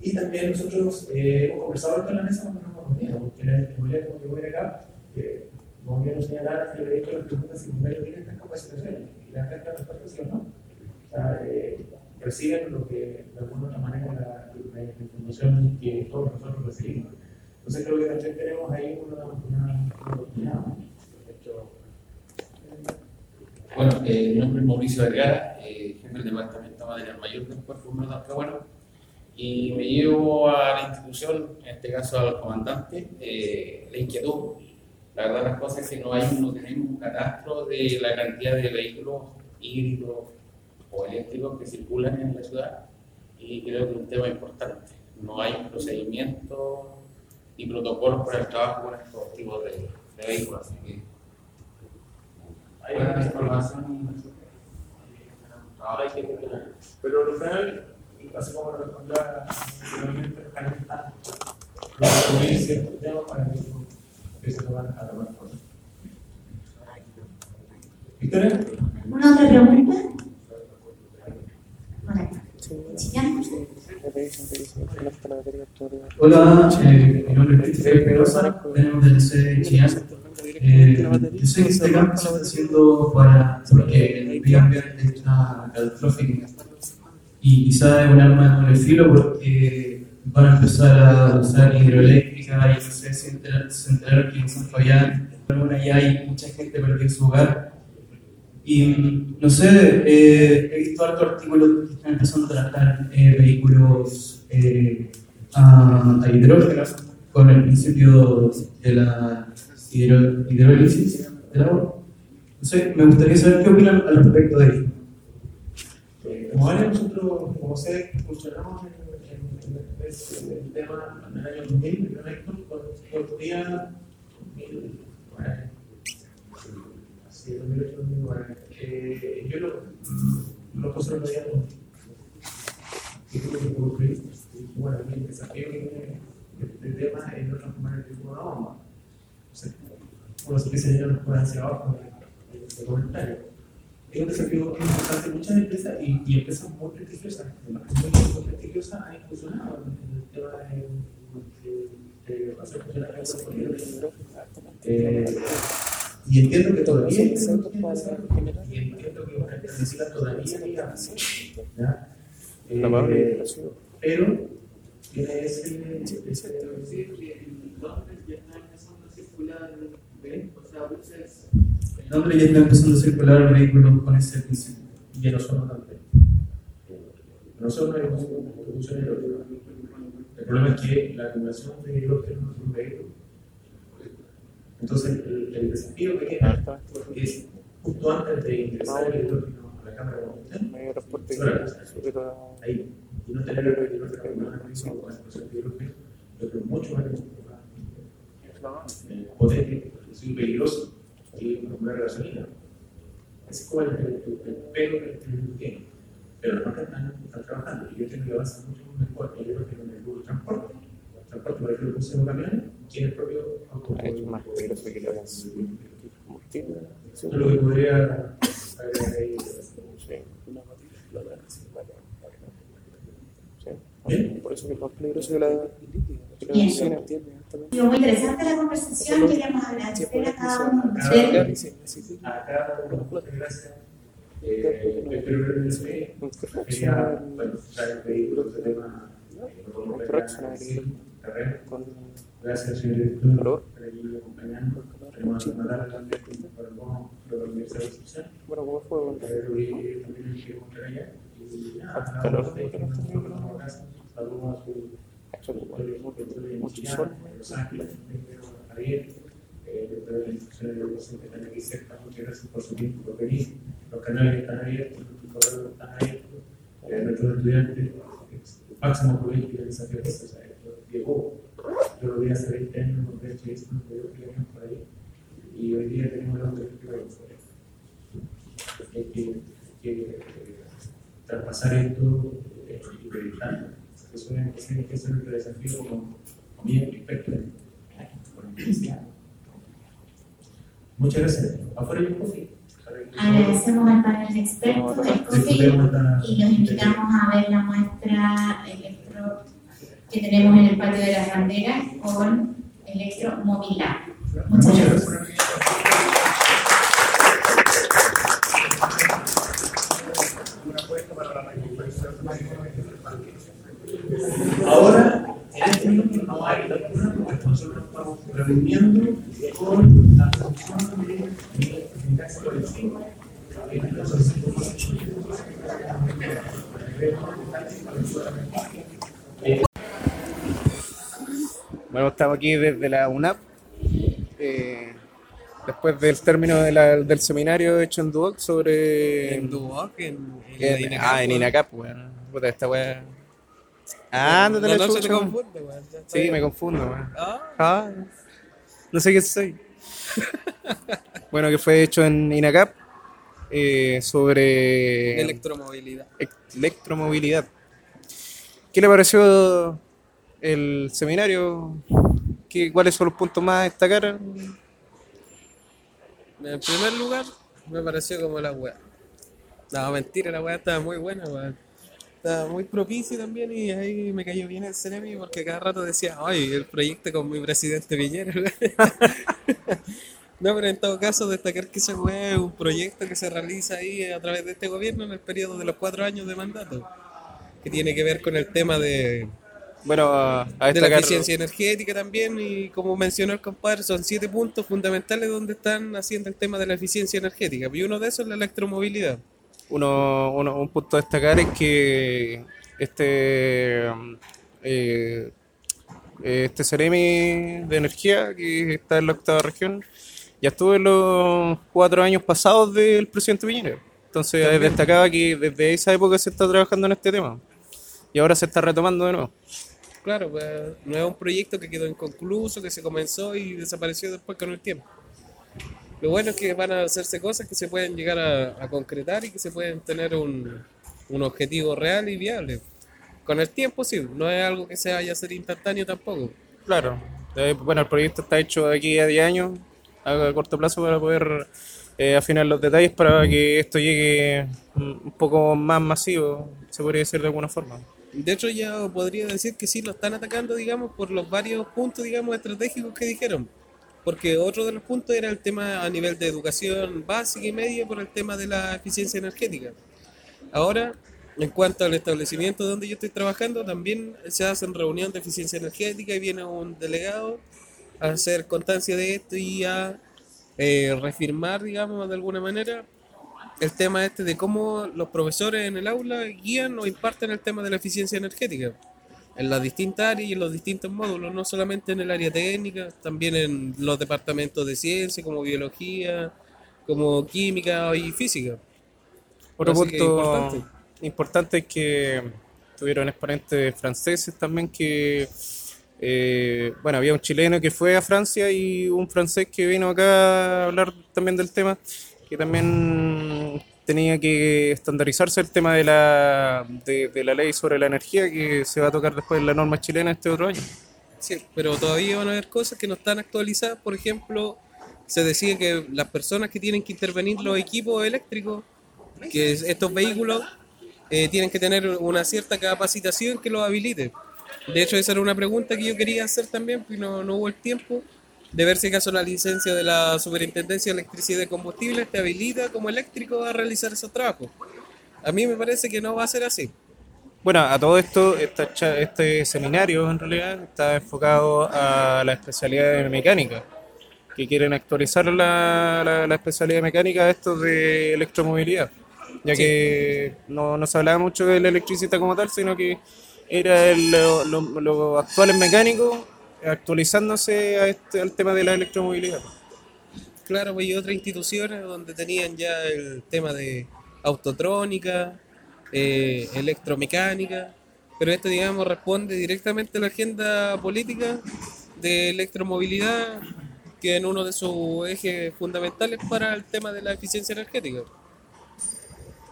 Y también nosotros eh, hemos conversado con la mesa cuando nos reuníamos, porque la como que voy acá, eh, como bien nos señalaron, que le he hecho las preguntas si el bombero tiene estas capacitaciones, y la gente respuesta sí o no. O sea, eh, reciben lo que de alguna otra manera la, la, la, información que todos nosotros recibimos. Entonces creo que también tenemos ahí una, una, una oportunidad. Bueno, eh, mi nombre es Mauricio Vergara, eh, jefe del Departamento Material Mayor del Cuerpo Bombero de Alcahuano, y me llevo a la institución, en este caso al comandante, eh, la inquietud. La verdad, las cosas es que no, hay, no tenemos un catastro de la cantidad de vehículos híbridos o eléctricos que circulan en la ciudad, y creo que es un tema importante. No hay un procedimiento ni protocolos para el trabajo con estos tipos de, de vehículos. Así que, hay una información ahora hay que tener. Pero al final, así como lo respondía anteriormente, calentar los ciertos temas para que se lo van a tomar cosas. ¿Victoria? ¿Una otra pregunta? Hola, eh, mi nombre es Cristian Pedrosa, venimos del C de Chillán. Eh, yo sé que este campo se está haciendo para, porque el medio ambiente está catastrófico y quizá es un arma de doble filo porque van a empezar a usar hidroeléctrica y no sé se enteraron que en San Fabián ya hay mucha gente perdió su hogar y no sé, eh, he visto harto artículos que están empezando a tratar eh, vehículos eh, a, a hidrógeno con el principio de la hidro, hidrólisis del agua. No sé, me gustaría saber qué opinan al respecto de ello. Eh, como área, nosotros, como sé, funcionamos en, el tema en el año 2000, con, con día 2000, bueno, sí, 2008, 2009. Eh, yo lo, lo puse en realidad y que. Bueno, el desafío este tema no el tipo una bomba. O sea, uno se empieza a llenar por hacia abajo de comentario. Es un desafío importante muchas empresas y, y empresas muy prestigiosas, muy prestigiosas han incursionado en el tema de, el eh, y entiendo que todavía hay y entiendo que necesita todavía ir a ¿ya? Eh, pero tiene ese, ese el nombre ya está empezando a circular el nombre ya está empezando a circular vehículos con ese principio y en nosotros también nosotros hay una producción de hidrógeno el problema es que la acumulación de hidrógeno es un vehículo entonces, el, el desafío que tiene es justo antes de ingresar el hidrógeno a la cámara de ahí, y no tener el hidrógeno con una condición con la explosión de hidrógeno, lo que es mucho más potente, es muy peligroso, que una gasolina. Es como el, el, el pelo que el tiene. Pero no están, están trabajando. Y yo tengo que avanzar mucho cuerpo. Yo creo que con el transporte. Transporte, por ejemplo, puse un camión, tiene el propio automóvil. más peligroso que lo hagan. Lo que podría agregar ahí. Sí. Sí. Por eso que es más peligroso que la que la muy interesante la conversación, queríamos agradecer a cada uno de ustedes. Acá, muchas gracias. Eh, espero que quería, bueno, traer el vehículo de tema eh, Gracias, señor director, por acompañando. También el bono de la. Y nada, Calor. nada, que nos encontramos en casa. Saludos a su Mucho sol. Los Ángeles, Javier, de las instituciones de educación que están aquí cerca, muchas gracias por su tiempo, por venir. Los canales están abiertos, los correos están abiertos, nuestros estudiantes, el máximo colegio de desafío de o sea, esto llegó. Yo lo vi hace 20 años, con de un video que veníamos por ahí, y hoy día tenemos la oportunidad de Hay que, hay que eh, traspasar esto eh, y proyectarlo. Eso es, tiene que ser el desafío mi experto en por la universidad. Muchas gracias. Afuera hay un coffee. Agradecemos al panel de expertos del COFI y los invitamos a ver la muestra electro que tenemos en el patio de las banderas con electromovilidad. Muchas gracias. Ahora, en este minuto no hay lectura porque nosotros estamos reuniendo con la función de eficacia colectiva. Bueno, estamos aquí desde la UNAP, eh, después del término de la- del seminario hecho en Duoc sobre... En Duoc, en, en en- Inacap, ah, en. Inacap, weón. Puta, esta weá... Ah, no te la no, chucha, confunde, weón. Sí, me confundo, weón. Ah. Ah, no sé qué soy. [laughs] bueno, que fue hecho en INACAP eh, sobre Electromovilidad. electromovilidad. ¿Qué le pareció el seminario? ¿Qué, ¿Cuáles son los puntos más a destacar? En primer lugar, me pareció como la weá. No, mentira, la weá estaba muy buena, weón. Estaba muy propicia también y ahí me cayó bien el Ceremi porque cada rato decía, ay, el proyecto con mi presidente Piñera. weón". [laughs] no, pero en todo caso, destacar que esa weá es un proyecto que se realiza ahí a través de este gobierno en el periodo de los cuatro años de mandato, que tiene que ver con el tema de, Bueno, a, a de la eficiencia energética también y como mencionó el compadre son siete puntos fundamentales donde están haciendo el tema de la eficiencia energética y uno de esos es la electromovilidad uno, uno- un punto a destacar es que este um, eh, este Ceremi de energía que está en la octava región ya estuvo en los cuatro años pasados del presidente Piñera. Entonces También. destacaba que desde esa época se está trabajando en este tema y ahora se está retomando de nuevo. Claro pues, no es un proyecto que quedó inconcluso que se comenzó y desapareció después con el tiempo lo bueno es que van a hacerse cosas que se pueden llegar a, concretar y que se pueden tener un, un objetivo real y viable con el tiempo sí no es algo que se vaya a hacer instantáneo tampoco Claro. Eh, bueno, el proyecto está hecho de aquí a 10 años, a corto plazo, para poder eh, afinar los detalles para que esto llegue un poco más masivo, se podría decir de alguna forma. De hecho, ya podría decir que sí lo están atacando, digamos, por los varios puntos, digamos, estratégicos que dijeron. Porque otro de los puntos era el tema a nivel de educación básica y media por el tema de la eficiencia energética. Ahora, en cuanto al establecimiento donde yo estoy trabajando, también se hacen reuniones de eficiencia energética y viene un delegado a hacer constancia de esto y a eh, refirmar, digamos, de alguna manera el tema este de cómo los profesores en el aula guían o imparten el tema de la eficiencia energética en las distintas áreas y en los distintos módulos, no solamente en el área técnica, también en los departamentos de ciencia como biología, como química y física. Otro punto importante. importante. es que tuvieron exponentes franceses también que, eh, bueno, había un chileno que fue a Francia y un francés que vino acá a hablar también del tema, que también tenía que estandarizarse el tema de la, de, la ley sobre la energía que se va a tocar después en la norma chilena este otro año. Sí, pero todavía van a haber cosas que no están actualizadas. Por ejemplo, se decía que las personas que tienen que intervenir los equipos eléctricos, que es- estos vehículos, eh, tienen que tener una cierta capacitación que los habilite. De hecho, esa era una pregunta que yo quería hacer también, pero no, no hubo el tiempo, de ver si acaso la licencia de la Superintendencia de Electricidad y Combustibles te habilita como eléctrico a realizar esos trabajos. A mí me parece que no va a ser así. Bueno, a todo esto, esta este seminario en realidad está enfocado a la especialidad de mecánica, que quieren actualizar la, la, la especialidad de mecánica a esto de electromovilidad, ya Sí. que no, no se hablaba mucho del electricista como tal, sino que era el, lo, lo- lo actual en mecánico actualizándose a este, al tema de la electromovilidad. Claro, pues y otras instituciones donde tenían ya el tema de autotrónica, eh, electromecánica, pero esto, digamos, responde directamente a la agenda política de electromovilidad, que en uno de sus ejes fundamentales para el tema de la eficiencia energética.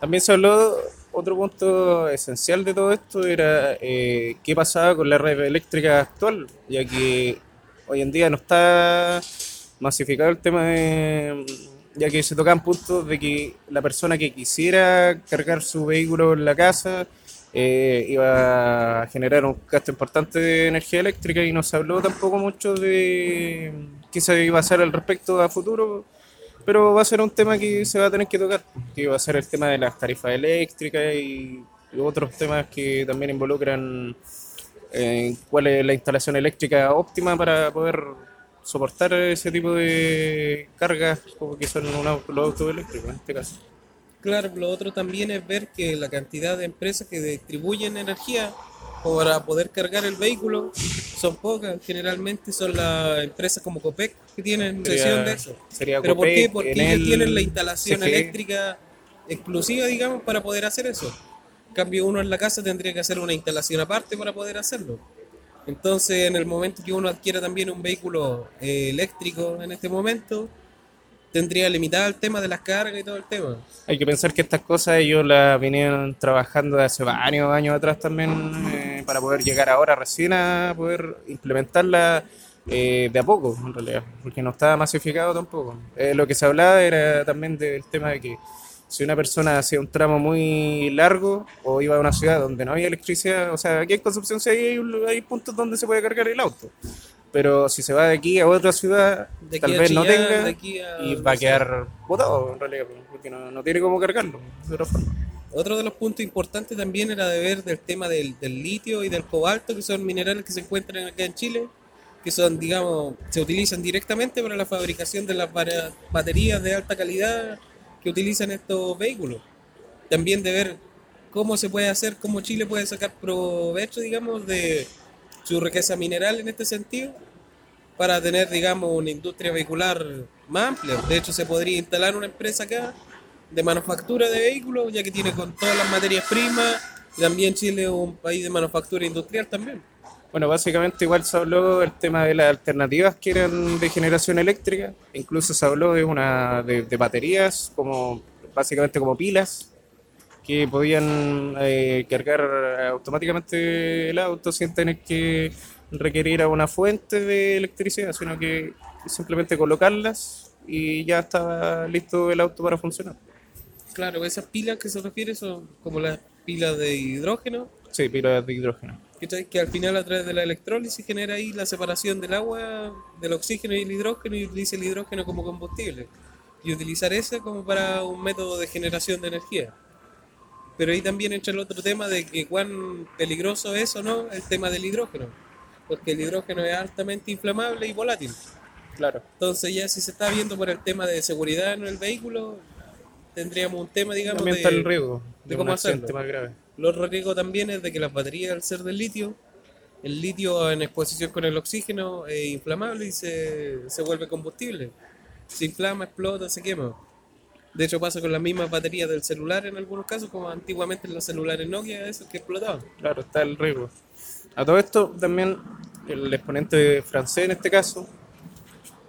También se habló, otro punto esencial de todo esto era eh, qué pasaba con la red eléctrica actual, ya que hoy en día no está masificado el tema de, ya que se tocan puntos de que la persona que quisiera cargar su vehículo en la casa eh, iba a generar un gasto importante de energía eléctrica y no se habló tampoco mucho de qué se iba a hacer al respecto a futuro pero va a ser un tema que se va a tener que tocar, que va a ser el tema de las tarifas eléctricas y, otros temas que también involucran eh, cuál es la instalación eléctrica óptima para poder soportar ese tipo de cargas como que son un auto- los autos eléctricos en este caso. Claro, lo otro también es ver que la cantidad de empresas que distribuyen energía para poder cargar el vehículo son pocas. Generalmente son las empresas como Copec que tienen Sería- de eso. sería ¿Pero por qué? Porque ellos tienen la instalación eléctrica exclusiva, digamos, para poder hacer eso. En cambio, uno en la casa tendría que hacer una instalación aparte para poder hacerlo. Entonces, en el momento que uno adquiera también un vehículo eh, eléctrico en este momento, tendría limitado el tema de las cargas y todo el tema. Hay que pensar que estas cosas ellos las vinieron trabajando de hace varios años atrás también eh, para poder llegar ahora recién a poder implementarla eh, de a poco, en realidad, porque no estaba masificado tampoco. Eh, lo que se hablaba era también del tema de que si una persona hacía un tramo muy largo o iba a una ciudad donde no había electricidad, o sea, aquí en Concepción sí hay, hay puntos donde se puede cargar el auto. Pero si se va de aquí a otra ciudad, De tal vez no tenga a- y va a quedar botado en realidad, porque no, no tiene cómo cargarlo de otra forma. Otro de los puntos importantes también era de ver del tema del, del litio y del cobalto, que son minerales que se encuentran acá en Chile, que son, digamos, se utilizan directamente para la fabricación de las baterías de alta calidad que utilizan estos vehículos. También de ver cómo se puede hacer, cómo Chile puede sacar provecho, digamos, de su riqueza mineral en este sentido, para tener, digamos, una industria vehicular más amplia. De hecho, se podría instalar una empresa acá de manufactura de vehículos, ya que tiene con todas las materias primas. Y también Chile es un país de manufactura industrial también. Bueno, básicamente igual se habló del tema de las alternativas que eran de generación eléctrica, incluso se habló de una de, de baterías, como básicamente como pilas, que podían eh, cargar automáticamente el auto sin tener que requerir a una fuente de electricidad, sino que simplemente colocarlas y ya estaba listo el auto para funcionar. Claro, esas pilas que se refiere son como las pilas de hidrógeno, Sí, pilas de hidrógeno. ¿cachai? que al final a través de la electrólisis genera ahí la separación del agua, del oxígeno y el hidrógeno y utiliza el hidrógeno como combustible. Y utilizar ese como para un método de generación de energía. Pero ahí también entra el otro tema de que cuán peligroso es o no el tema del hidrógeno. Porque el hidrógeno es altamente inflamable y volátil. Claro. Entonces ya si se está viendo por el tema de seguridad en el vehículo, tendríamos un tema, digamos, También de, está el riesgo de de cómo hacerlo. más grave. Lo otro riesgo también es de que las baterías, al ser del litio, el litio en exposición con el oxígeno es inflamable y se, se vuelve combustible. Se inflama, explota, se quema. De hecho pasa con las mismas baterías del celular en algunos casos, como antiguamente en los celulares Nokia, esos que explotaban. Claro, está el riesgo. A todo esto, también el exponente francés en este caso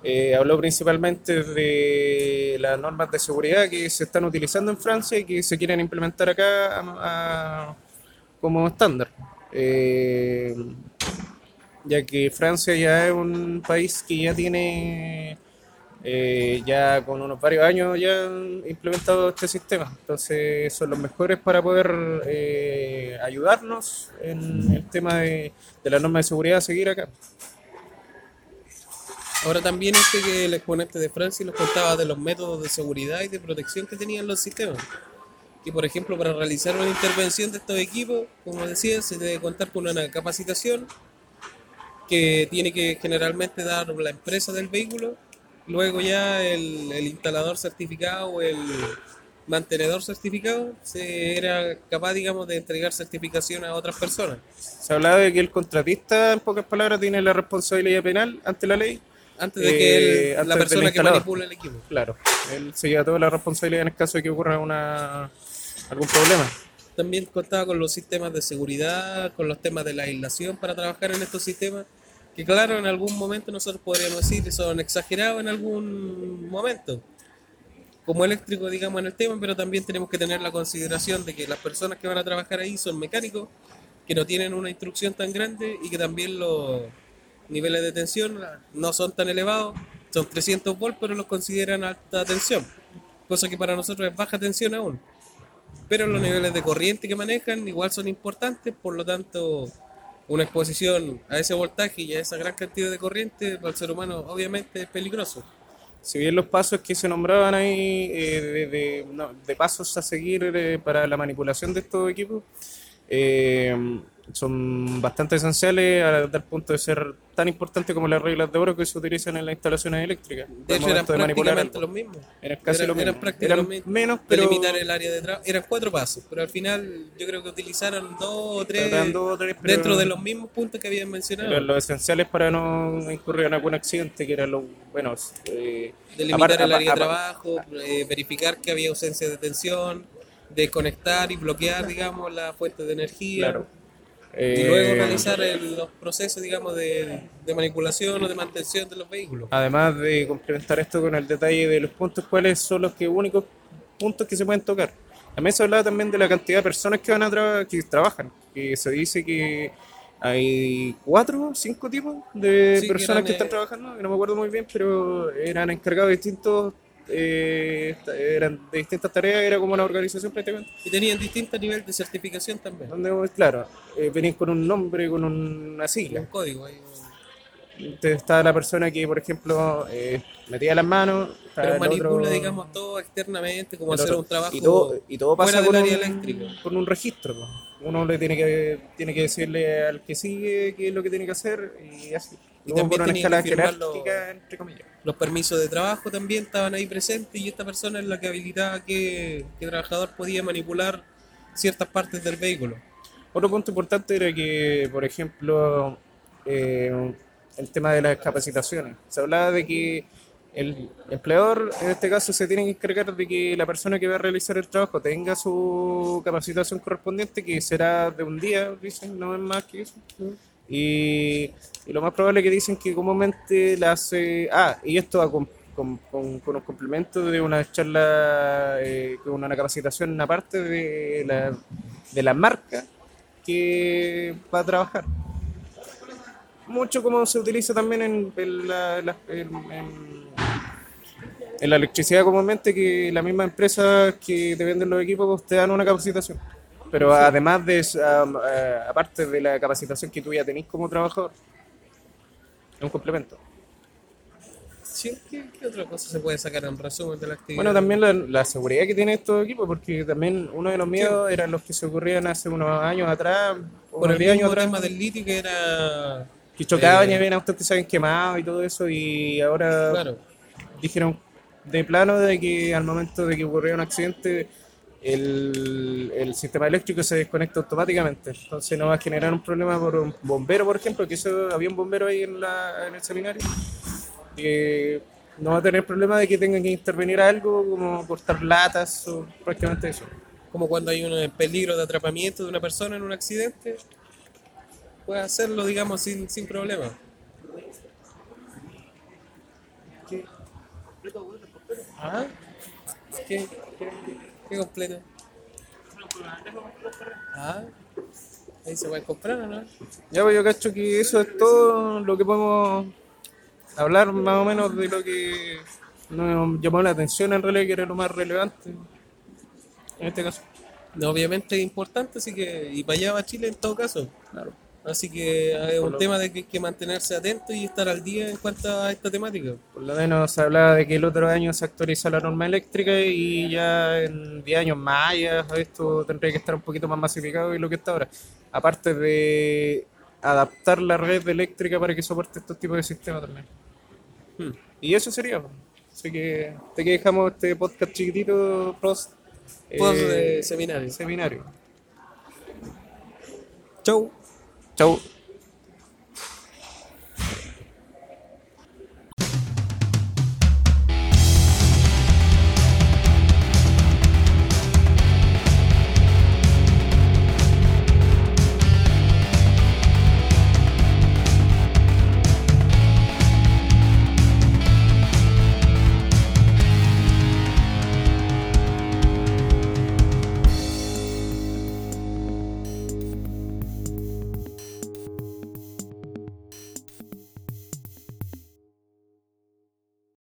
eh, habló principalmente de las normas de seguridad que se están utilizando en Francia y que se quieren implementar acá como estándar. Eh, ya que Francia ya es un país que ya tiene, eh, ya con unos varios años ya han implementado este sistema. Entonces son los mejores para poder eh, ayudarnos en el tema de, de la norma de seguridad a seguir acá. Ahora también este que el exponente de Francia nos contaba de los métodos de seguridad y de protección que tenían los sistemas. Y por ejemplo, para realizar una intervención de estos equipos, como decía, se debe contar con una capacitación que tiene que generalmente dar la empresa del vehículo, luego ya el, el instalador certificado o el mantenedor certificado se era capaz, digamos, de entregar certificación a otras personas. Se hablaba de que el contratista, en pocas palabras, tiene la responsabilidad penal ante la ley. Antes de que Eh, antes la persona que manipula el equipo. Claro, él se lleva toda la responsabilidad en el caso de que ocurra una, algún problema. También contaba con los sistemas de seguridad, con los temas de la aislación para trabajar en estos sistemas, que claro, en algún momento nosotros podríamos decir que son exagerados en algún momento, como eléctrico, digamos, en el tema, pero también tenemos que tener la consideración de que las personas que van a trabajar ahí son mecánicos, que no tienen una instrucción tan grande y que también los niveles de tensión no son tan elevados, son 300 volts, pero los consideran alta tensión, cosa que para nosotros es baja tensión aún. Pero los niveles de corriente que manejan igual son importantes, por lo tanto, una exposición a ese voltaje y a esa gran cantidad de corriente para el ser humano obviamente es peligroso. Si bien los pasos que se nombraban ahí eh, de, de- pasos a seguir eh, para la manipulación de estos equipos eh, son bastante esenciales a tal punto de ser tan importantes como las reglas de oro que se utilizan en las instalaciones eléctricas. De hecho, eran prácticamente los mismos. Eran casi prácticamente Eran menos, pero Delimitar el área de trabajo. Eran cuatro pasos, pero al final yo creo que utilizaron dos o tres, Eran dos o tres, pero- dentro de los mismos puntos que habían mencionado. los esenciales para no incurrir en algún accidente, que eran los buenos. Eh, delimitar el área de trabajo, eh, verificar que había ausencia de tensión, desconectar y bloquear, digamos, la fuente de energía. Claro. y Eh, luego realizar el- los procesos, digamos, de, de manipulación o de mantención de los vehículos. Además de complementar esto con el detalle de los puntos, cuáles son los que únicos puntos que se pueden tocar. También se hablaba también de la cantidad de personas que van a tra- que trabajan, que se dice que hay cuatro o cinco tipos de Sí, que personas eran, que están eh, trabajando, que no me acuerdo muy bien, pero eran encargados de distintos, eh, eran de distintas tareas, era como una organización prácticamente. Y tenían distintos niveles de certificación también. Donde, claro, eh, venían con un nombre, con una sigla. Un código ahí. Entonces estaba la persona que, por ejemplo, eh, metía las manos. Pero manipula, otro- digamos, todo externamente, como hacer otro. un trabajo y todo, y todo pasa fuera con un, con un registro. po. Uno le tiene que, tiene que decirle al que sigue qué es lo que tiene que hacer y así. Y Luego también por una escala los- entre comillas. Los permisos de trabajo también estaban ahí presentes y esta persona es la que habilitaba que, que el trabajador podía manipular ciertas partes del vehículo. Otro punto importante era que, por ejemplo, eh, el tema de las capacitaciones. Se hablaba de que el empleador, en este caso, se tiene que encargar de que la persona que va a realizar el trabajo tenga su capacitación correspondiente, que será de un día, dicen, no es más que eso. Y, y lo más probable que dicen que comúnmente la hace... Ah, y esto va con, con, con- con un complemento de una charla, eh, con una capacitación aparte de la, de la marca que va a trabajar. Mucho como se utiliza también en, en la, en- la electricidad comúnmente, que las mismas empresas que te venden los equipos te dan una capacitación. Pero además de, am- eh, aparte de la capacitación que tú ya tenés como trabajador, es un complemento. Sí, ¿qué, qué otra cosa se puede sacar en resumen de la actividad? Bueno, también la, la seguridad que tiene estos equipos, porque también uno de los miedos eran los que se ocurrían hace unos años atrás, Por el 10 años mismo atrás. tema del litio que era... que chocaban y eh, habían autos que se habían quemado y todo eso y ahora Claro. dijeron de plano de que al momento de que ocurriera un accidente el, el sistema eléctrico se desconecta automáticamente entonces no va a generar un problema por un bombero por ejemplo que eso, había un bombero ahí en, la, en el seminario que no va a tener problema de que tengan que intervenir algo como cortar latas o prácticamente eso Como cuando hay un peligro de atrapamiento de una persona en un accidente, puede hacerlo, digamos, sin, sin problema. ¿Qué? ¿Ah? ¿Qué? ¿Qué, qué completo? Ah, ahí se puede comprar o no? Ya, pues yo cacho que eso es todo lo que podemos hablar más o menos de lo que nos llamó la atención en realidad, que era lo más relevante en este caso. No, obviamente es importante, así que, y para allá va Chile en todo caso. Claro. Así que es Por un tema de que hay que mantenerse atento y estar al día en cuanto a esta temática. Por lo menos se hablaba de que el otro año se actualiza la norma eléctrica y ya en 10 años más ya esto tendría que estar un poquito más masificado de lo que está ahora. Aparte de adaptar la red eléctrica para que soporte estos tipos de sistemas también. Hmm. Y eso sería. Así que te que dejamos este podcast chiquitito, Prost. Post de seminario. Seminario. Chau. Chau.